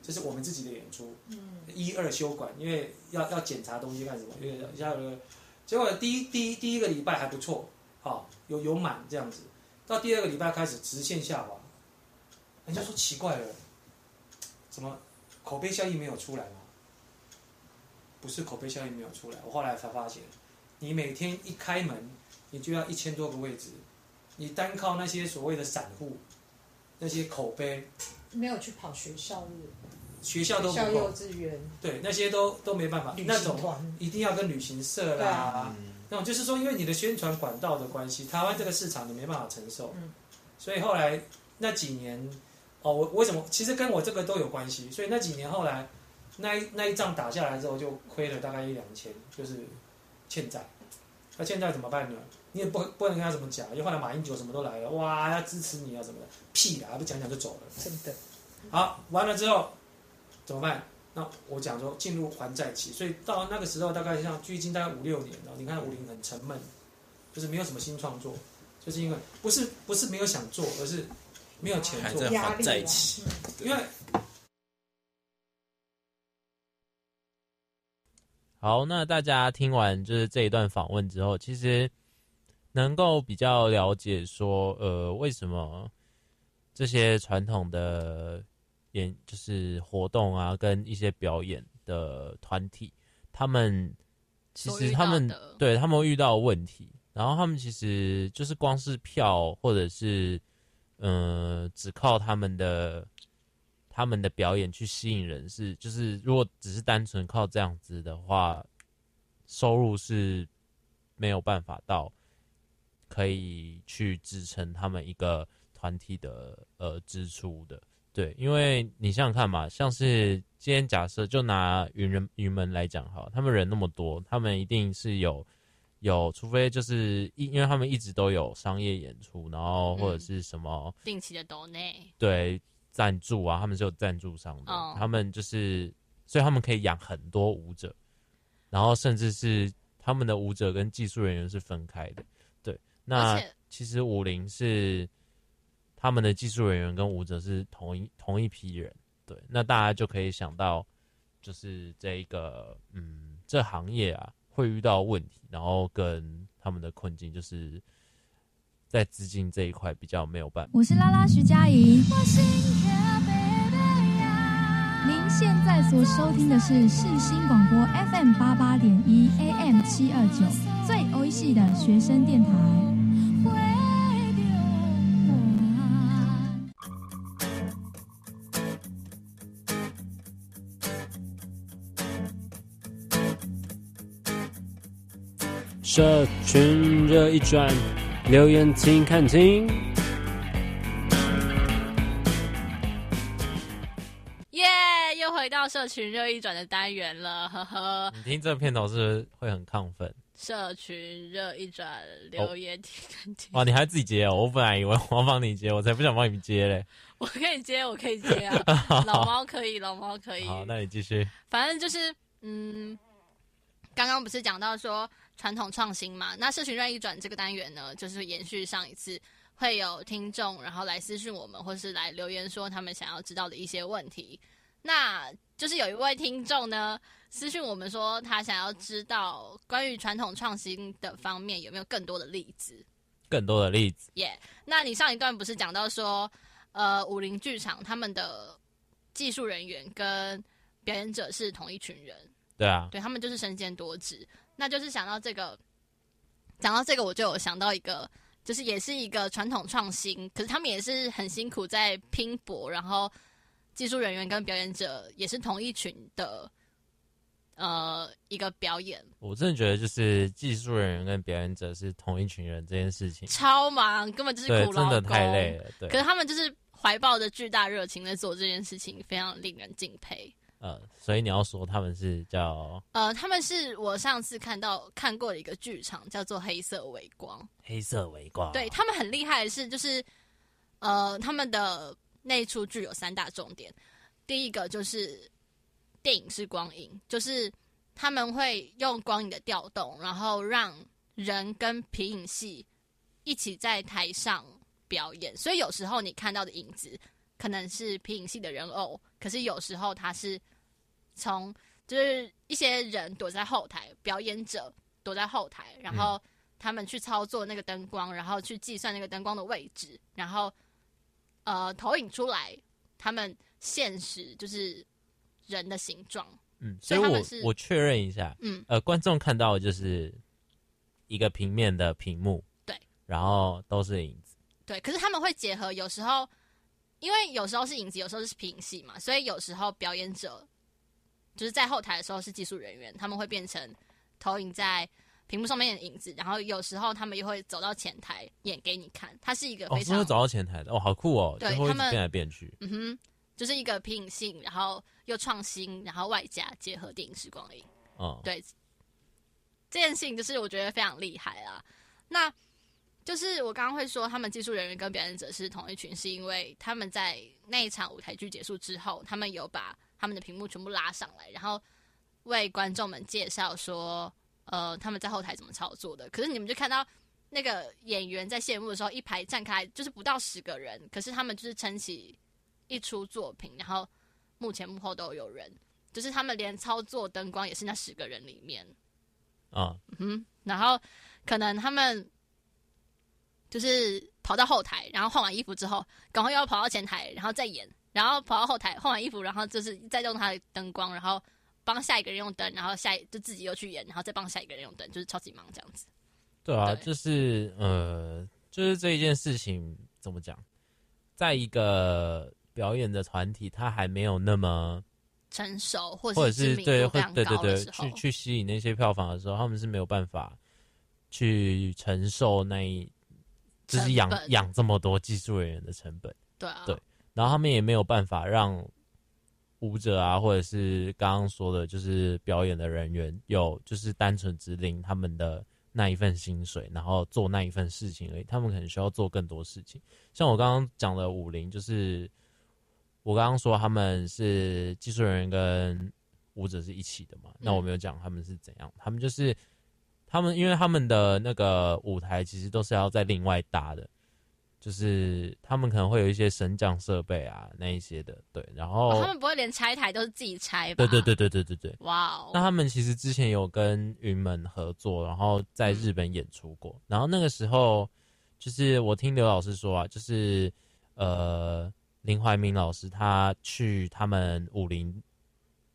S6: 这是我们自己的演出。嗯。一二休馆，因为要要检查东西干什么？因为要有个。结果第一第一第一个礼拜还不错，好有有满这样子。到第二个礼拜开始直线下滑，人家说奇怪了。怎么口碑效应没有出来吗？不是口碑效应没有出来，我后来才发现，你每天一开门，你就要一千多个位置，你单靠那些所谓的散户，那些口碑，
S7: 没有去跑学校日，
S6: 学校都不
S7: 校幼稚园，
S6: 对，那些都都没办法，那种一定要跟旅行社啦，啊、那种就是说，因为你的宣传管道的关系，台湾这个市场你没办法承受，嗯、所以后来那几年。哦，我为什么？其实跟我这个都有关系。所以那几年后来，那一那一仗打下来之后，就亏了大概一两千，就是欠债。那欠债怎么办呢？你也不不能跟他怎么讲，因为后来马英九什么都来了，哇，要支持你啊什么的，屁啊，不讲讲就走了。
S7: 真的。
S6: 好，完了之后怎么办？那我讲说进入还债期，所以到那个时候大概像距今大概五六年了。你看五林很沉闷，就是没有什么新创作，就是因为不是不是没有想做，而是。没有钱做，还在还在一起，因为
S1: 好，那大家听完就是这一段访问之后，其实能够比较了解说，呃，为什么这些传统的演就是活动啊，跟一些表演的团体，他们其实他们对他们遇到问题，然后他们其实就是光是票或者是。嗯、呃，只靠他们的他们的表演去吸引人是，就是如果只是单纯靠这样子的话，收入是没有办法到可以去支撑他们一个团体的呃支出的。对，因为你想想看嘛，像是今天假设就拿云人云门来讲哈，他们人那么多，他们一定是有。有，除非就是因因为他们一直都有商业演出，然后或者是什么、嗯、
S2: 定期的抖内
S1: 对赞助啊，他们是有赞助商的，哦、他们就是所以他们可以养很多舞者，然后甚至是他们的舞者跟技术人员是分开的。对，那其实武林是他们的技术人员跟舞者是同一同一批人。对，那大家就可以想到，就是这一个嗯，这行业啊。会遇到问题，然后跟他们的困境，就是在资金这一块比较没有办法。
S8: 我是拉拉徐佳莹，您现在所收听的是世新广播 FM 八八点一 AM 七二九，最 O 系的学生电台。
S5: 社群热一转，留言请看清。
S2: 耶，yeah, 又回回到社群热一转的单元了，呵呵。
S1: 你听这片头是不是会很亢奋？
S2: 社群热一转留言请看清。
S1: 哇，你还自己接哦？我本来以为我要帮你接，我才不想帮你接嘞。
S2: 我可以接，我可以接啊。老猫可以，老猫可以。
S1: 好，那你继续。
S2: 反正就是，嗯，刚刚不是讲到说传统创新嘛？那社群热议转这个单元呢，就是延续上一次。会有听众，然后来私讯我们，或是来留言说他们想要知道的一些问题。那就是有一位听众呢，私讯我们说他想要知道关于传统创新的方面有没有更多的例子。
S1: 更多的例子。
S2: 耶、yeah，那你上一段不是讲到说，呃，武林剧场他们的技术人员跟表演者是同一群人。
S1: 对啊。
S2: 对，他们就是身兼多职。那就是想到这个，讲到这个，我就有想到一个。就是也是一个传统创新，可是他们也是很辛苦在拼搏，然后技术人员跟表演者也是同一群的，呃，一个表演。
S1: 我真的觉得，就是技术人员跟表演者是同一群人这件事情
S2: 超忙，根本就是苦劳工，
S1: 真的太累了。对，
S2: 可是他们就是怀抱着巨大热情在做这件事情，非常令人敬佩。
S1: 呃，所以你要说他们是叫
S2: 呃，他们是我上次看到看过的一个剧场，叫做黑色微光。
S1: 黑色微光，
S2: 对，他们很厉害的是，就是呃，他们的那一出剧有三大重点。第一个就是电影是光影，就是他们会用光影的调动，然后让人跟皮影戏一起在台上表演。所以有时候你看到的影子可能是皮影戏的人偶，可是有时候他是。从就是一些人躲在后台，表演者躲在后台，然后他们去操作那个灯光，然后去计算那个灯光的位置，然后呃投影出来他们现实就是人的形状。
S1: 嗯，所以我我确认一下，
S2: 嗯，
S1: 呃，观众看到的就是一个平面的屏幕，
S2: 对，
S1: 然后都是影子，
S2: 对。可是他们会结合，有时候因为有时候是影子，有时候是皮影戏嘛，所以有时候表演者。就是在后台的时候是技术人员，他们会变成投影在屏幕上面的影子，然后有时候他们又会走到前台演给你看。它是一个非常
S1: 哦，走到前台的哦，好酷哦！
S2: 对，
S1: 他们变来变去，
S2: 嗯哼，就是一个皮影性，然后又创新，然后外加结合电影时光影。
S1: 哦，
S2: 对，这件事情就是我觉得非常厉害啊。那就是我刚刚会说他们技术人员跟表演者是同一群，是因为他们在那一场舞台剧结束之后，他们有把。他们的屏幕全部拉上来，然后为观众们介绍说，呃，他们在后台怎么操作的。可是你们就看到那个演员在谢幕的时候，一排站开，就是不到十个人，可是他们就是撑起一出作品，然后幕前幕后都有人，就是他们连操作灯光也是那十个人里面。
S1: 啊，
S2: 嗯，然后可能他们就是跑到后台，然后换完衣服之后，赶快又要跑到前台，然后再演。然后跑到后台换完衣服，然后就是再用他的灯光，然后帮下一个人用灯，然后下一就自己又去演，然后再帮下一个人用灯，就是超级忙这样子。
S1: 对啊，对就是呃，就是这一件事情怎么讲，在一个表演的团体，他还没有那么
S2: 成熟，或
S1: 者是对，会对对对，
S2: 去
S1: 去吸引那些票房的时候，他们是没有办法去承受那一，就是养养这么多技术人员的成本。
S2: 对啊，
S1: 对。然后他们也没有办法让舞者啊，或者是刚刚说的，就是表演的人员有，就是单纯只领他们的那一份薪水，然后做那一份事情而已。他们可能需要做更多事情。像我刚刚讲的舞林，就是我刚刚说他们是技术人员跟舞者是一起的嘛。那我没有讲他们是怎样，他们就是他们，因为他们的那个舞台其实都是要在另外搭的。就是他们可能会有一些升降设备啊，那一些的，对，然后、
S2: 哦、他们不会连拆台都是自己拆吧？
S1: 对对对对对对对。
S2: 哇哦！
S1: 那他们其实之前有跟云门合作，然后在日本演出过。嗯、然后那个时候，就是我听刘老师说啊，就是呃林怀民老师他去他们武林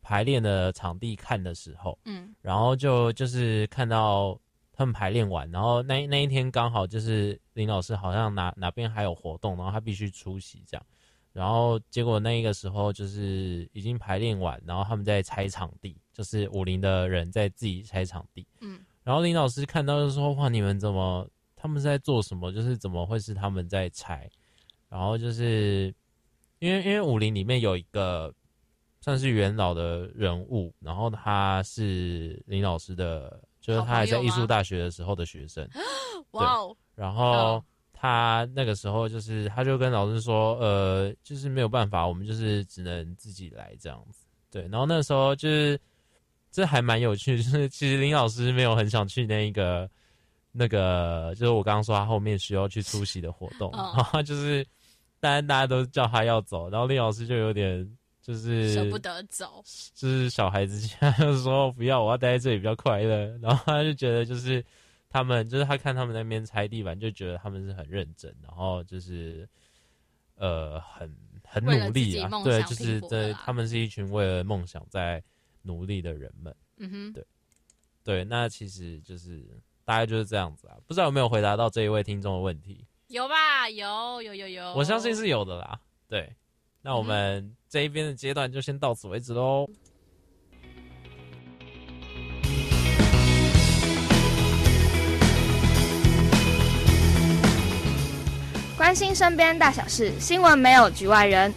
S1: 排练的场地看的时候，
S2: 嗯，
S1: 然后就就是看到。他们排练完，然后那那一天刚好就是林老师好像哪哪边还有活动，然后他必须出席这样，然后结果那一个时候就是已经排练完，然后他们在拆场地，就是武林的人在自己拆场地，
S2: 嗯，
S1: 然后林老师看到就说：“哇，你们怎么？他们是在做什么？就是怎么会是他们在拆？然后就是因为因为武林里面有一个算是元老的人物，然后他是林老师的，就是他还在艺术大学的时候的学生。
S2: 哇哦！
S1: 然后他那个时候就是，他就跟老师说，呃，就是没有办法，我们就是只能自己来这样子。对，然后那时候就是这还蛮有趣，就是其实林老师没有很想去那一个那个，就是我刚刚说他后面需要去出席的活动，然后就是当然大家都叫他要走，然后林老师就有点。就是
S2: 舍不得走，
S1: 就是小孩子家就说不要，我要待在这里比较快乐。然后他就觉得，就是他们，就是他看他们那边拆地板，就觉得他们是很认真，然后就是呃很很努力啊。对，就是对，他们是一群为了梦想在努力的人们。嗯哼，对对，那其实就是大概就是这样子啊。不知道有没有回答到这一位听众的问题？
S2: 有吧？有有有有，
S1: 我相信是有的啦。对。那我们这一边的阶段就先到此为止喽。
S3: 关心身边大小事，新闻没有局外人。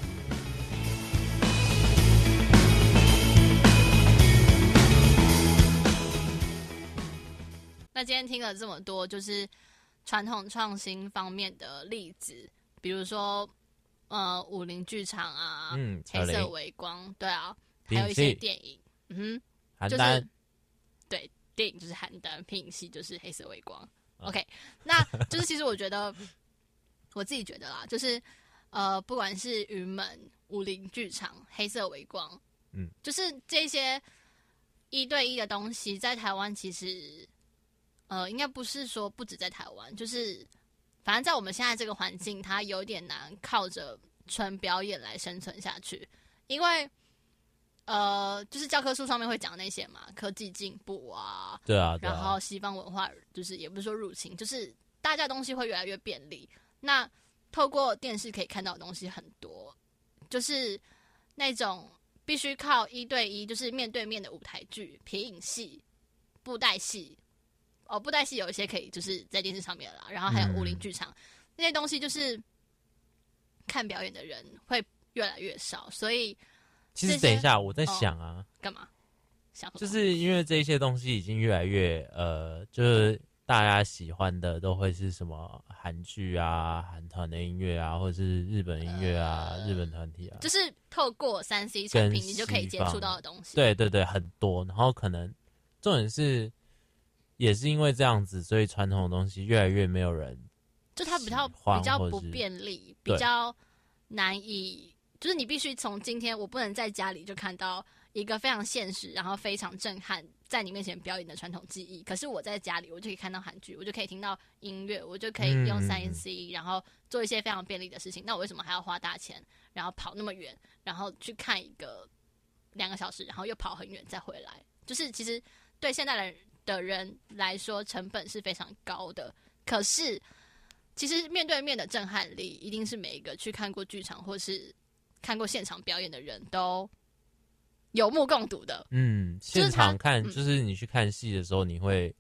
S2: 那今天听了这么多，就是传统创新方面的例子，比如说。呃，武林剧场啊，嗯，黑色微光，对啊，还有一些电影，嗯哼，就是对，电影就是邯郸，皮影戏就是黑色微光。哦、OK，那就是其实我觉得，我自己觉得啦，就是呃，不管是云门、武林剧场、黑色微光，嗯，就是这些一对一的东西，在台湾其实，呃，应该不是说不止在台湾，就是。反正，在我们现在这个环境，它有点难靠着纯表演来生存下去，因为，呃，就是教科书上面会讲那些嘛，科技进步啊，
S1: 对啊，对啊，
S2: 然后西方文化就是也不是说入侵，就是大家东西会越来越便利。那透过电视可以看到的东西很多，就是那种必须靠一对一，就是面对面的舞台剧、皮影戏、布袋戏。哦，布袋戏有一些可以就是在电视上面啦，然后还有武林剧场、嗯、那些东西，就是看表演的人会越来越少，所以
S1: 其实等一下我在想啊，
S2: 干、哦、嘛？想
S1: 就是因为这些东西已经越来越呃，就是大家喜欢的都会是什么韩剧啊、韩团的音乐啊，或者是日本音乐啊、呃、日本团体啊，
S2: 就是透过三 C 产品你就可以接触到的东西。
S1: 对对对，很多，然后可能重点是。也是因为这样子，所以传统的东西越来越没有人，
S2: 就它比较比较不便利，比较难以，就是你必须从今天，我不能在家里就看到一个非常现实，然后非常震撼，在你面前表演的传统技艺。可是我在家里，我就可以看到韩剧，我就可以听到音乐，我就可以用三 C，然后做一些非常便利的事情。那我为什么还要花大钱，然后跑那么远，然后去看一个两个小时，然后又跑很远再回来？就是其实对现代人。的人来说，成本是非常高的。可是，其实面对面的震撼力，一定是每一个去看过剧场或是看过现场表演的人都有目共睹的。
S1: 嗯，现场看就是你去看戏的时候，你会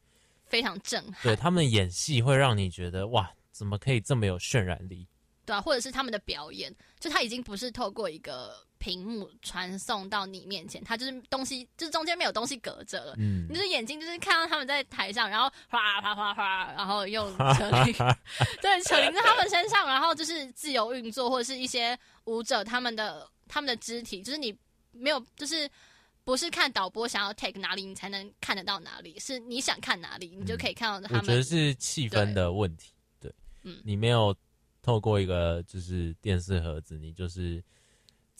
S2: 非常震撼。
S1: 对，他们演戏会让你觉得哇，怎么可以这么有渲染力？
S2: 对啊，或者是他们的表演，就他已经不是透过一个。屏幕传送到你面前，它就是东西，就是中间没有东西隔着了。嗯，你就是眼睛就是看到他们在台上，然后哗哗哗哗，然后又扯铃，对，扯铃在他们身上，然后就是自由运作，或者是一些舞者他们的他们的肢体，就是你没有，就是不是看导播想要 take 哪里，你才能看得到哪里，是你想看哪里，你就可以看到他们。
S1: 我觉得是气氛的问题，对，对嗯，你没有透过一个就是电视盒子，你就是。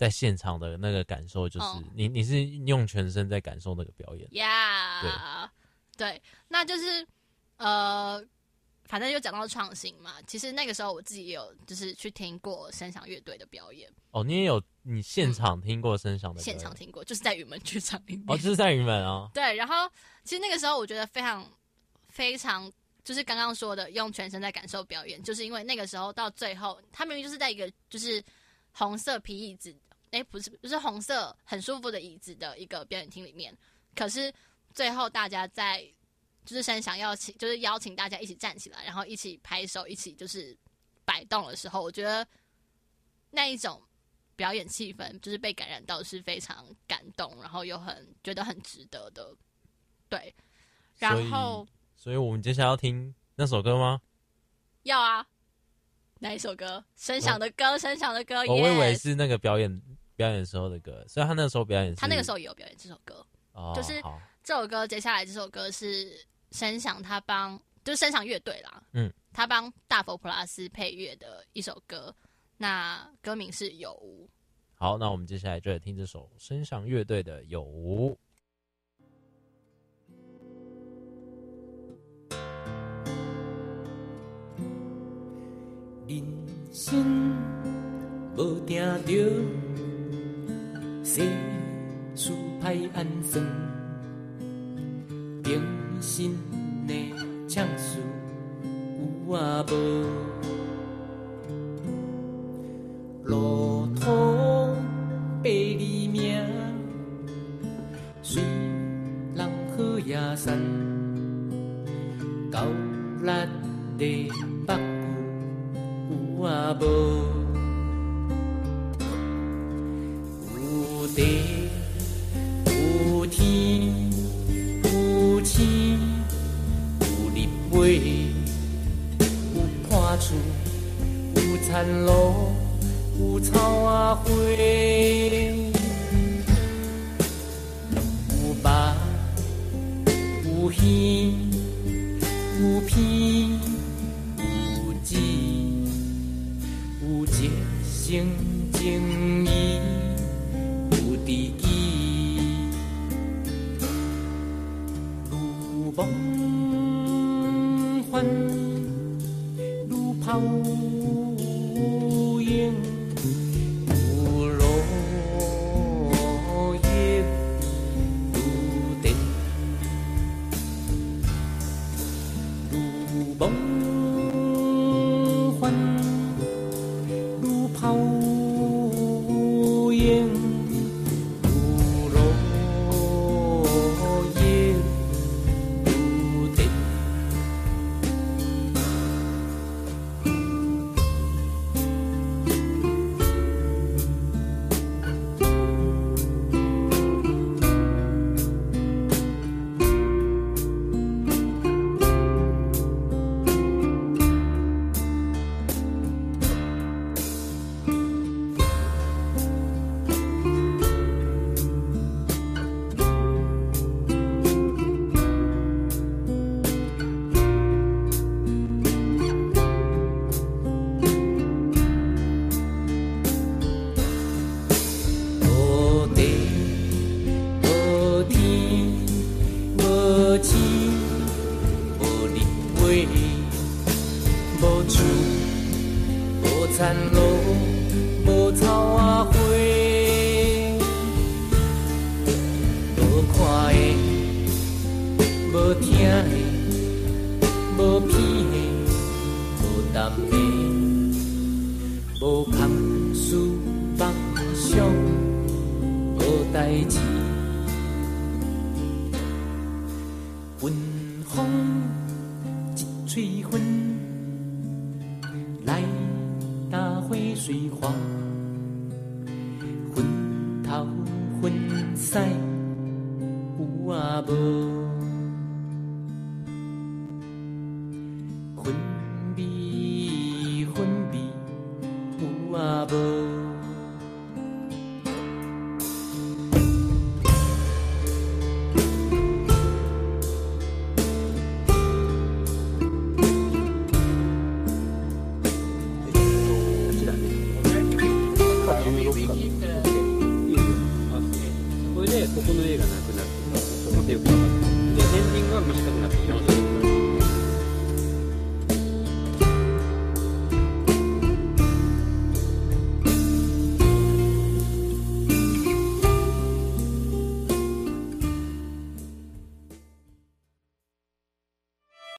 S1: 在现场的那个感受，就是你你是用全身在感受那个表演
S2: 呀，对，那就是呃，反正就讲到创新嘛。其实那个时候我自己也有就是去听过声响乐队的表演。
S1: 哦，你也有你现场听过声响的、嗯？现
S2: 场听过，就是在云门剧场里面。
S1: 哦，就是在云门啊。
S2: 对，然后其实那个时候我觉得非常非常，就是刚刚说的用全身在感受表演，就是因为那个时候到最后，他明明就是在一个就是红色皮椅子。哎、欸，不是，不是红色很舒服的椅子的一个表演厅里面。可是最后大家在就是声想要请，就是邀请大家一起站起来，然后一起拍手，一起就是摆动的时候，我觉得那一种表演气氛，就是被感染到，是非常感动，然后又很觉得很值得的。对，然后，
S1: 所以，所以我们接下来要听那首歌吗？
S2: 要啊，哪一首歌？声响的歌，声响的歌。
S1: 我以为是那个表演表演时候的歌，所以他那个时候表演，
S2: 他那个时候也有表演这首歌。哦，就是这首歌，接下来这首歌是声响他帮，就是声响乐队啦。嗯，他帮大佛普拉斯配乐的一首歌，那歌名是《有无》。
S1: 好，那我们接下来就来听这首声响乐队的《有无》。
S9: 人生无定着，世事歹安算，平生的唱词有啊
S5: 无？